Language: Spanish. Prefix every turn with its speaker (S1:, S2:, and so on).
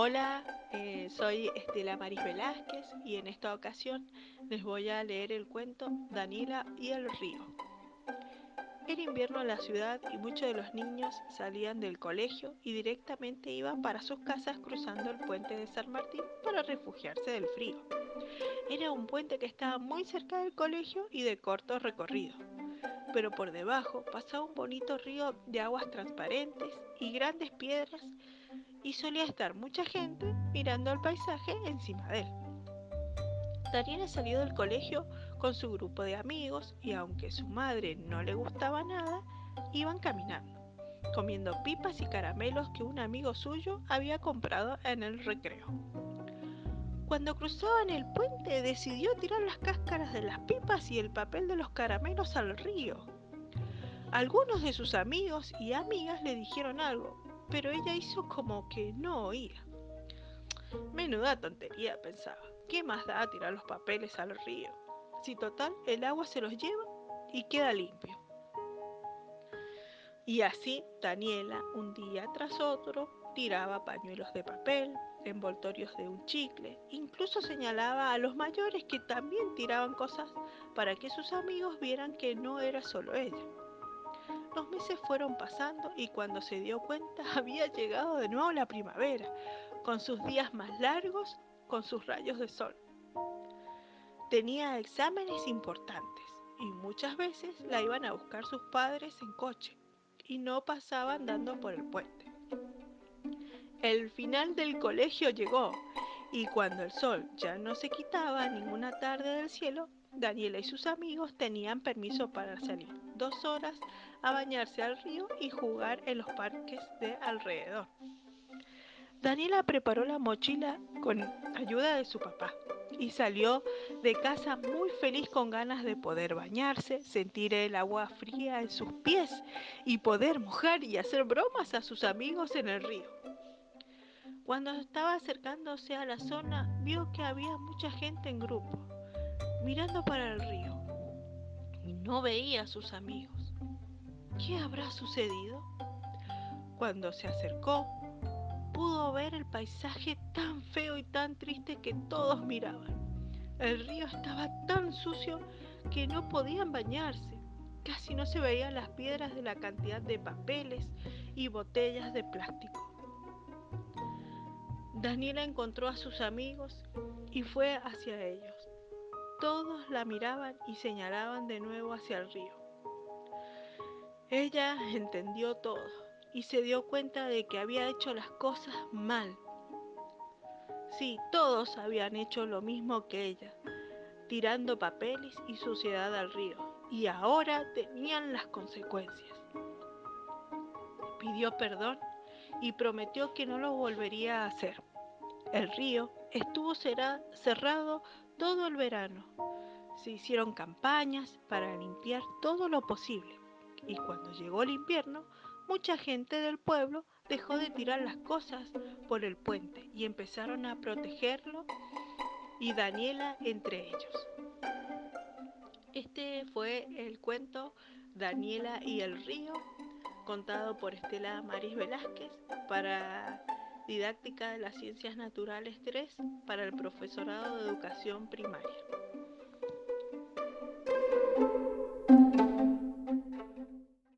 S1: Hola, eh, soy Estela Maris Velázquez y en esta ocasión les voy a leer el cuento Daniela y el río. Era invierno en la ciudad y muchos de los niños salían del colegio y directamente iban para sus casas cruzando el puente de San Martín para refugiarse del frío. Era un puente que estaba muy cerca del colegio y de corto recorrido, pero por debajo pasaba un bonito río de aguas transparentes y grandes piedras y solía estar mucha gente mirando el paisaje encima de él. Daniela salió del colegio con su grupo de amigos y aunque su madre no le gustaba nada, iban caminando, comiendo pipas y caramelos que un amigo suyo había comprado en el recreo. Cuando cruzaban el puente decidió tirar las cáscaras de las pipas y el papel de los caramelos al río. Algunos de sus amigos y amigas le dijeron algo, pero ella hizo como que no oía. Menuda tontería, pensaba. ¿Qué más da tirar los papeles al río? Si total, el agua se los lleva y queda limpio. Y así, Daniela, un día tras otro, tiraba pañuelos de papel, envoltorios de un chicle, incluso señalaba a los mayores que también tiraban cosas para que sus amigos vieran que no era solo ella. Los meses fueron pasando y cuando se dio cuenta había llegado de nuevo la primavera, con sus días más largos, con sus rayos de sol. Tenía exámenes importantes y muchas veces la iban a buscar sus padres en coche y no pasaban dando por el puente. El final del colegio llegó y cuando el sol ya no se quitaba ninguna tarde del cielo, Daniela y sus amigos tenían permiso para salir dos horas a bañarse al río y jugar en los parques de alrededor. Daniela preparó la mochila con ayuda de su papá y salió de casa muy feliz con ganas de poder bañarse, sentir el agua fría en sus pies y poder mojar y hacer bromas a sus amigos en el río. Cuando estaba acercándose a la zona, vio que había mucha gente en grupo, mirando para el río y no veía a sus amigos. ¿Qué habrá sucedido? Cuando se acercó, pudo ver el paisaje tan feo y tan triste que todos miraban. El río estaba tan sucio que no podían bañarse. Casi no se veían las piedras de la cantidad de papeles y botellas de plástico. Daniela encontró a sus amigos y fue hacia ellos. Todos la miraban y señalaban de nuevo hacia el río. Ella entendió todo y se dio cuenta de que había hecho las cosas mal. Sí, todos habían hecho lo mismo que ella, tirando papeles y suciedad al río, y ahora tenían las consecuencias. Pidió perdón y prometió que no lo volvería a hacer. El río estuvo cerrado todo el verano. Se hicieron campañas para limpiar todo lo posible. Y cuando llegó el invierno, mucha gente del pueblo dejó de tirar las cosas por el puente y empezaron a protegerlo y Daniela entre ellos. Este fue el cuento Daniela y el río, contado por Estela Maris Velázquez para Didáctica de las Ciencias Naturales 3 para el profesorado de educación primaria.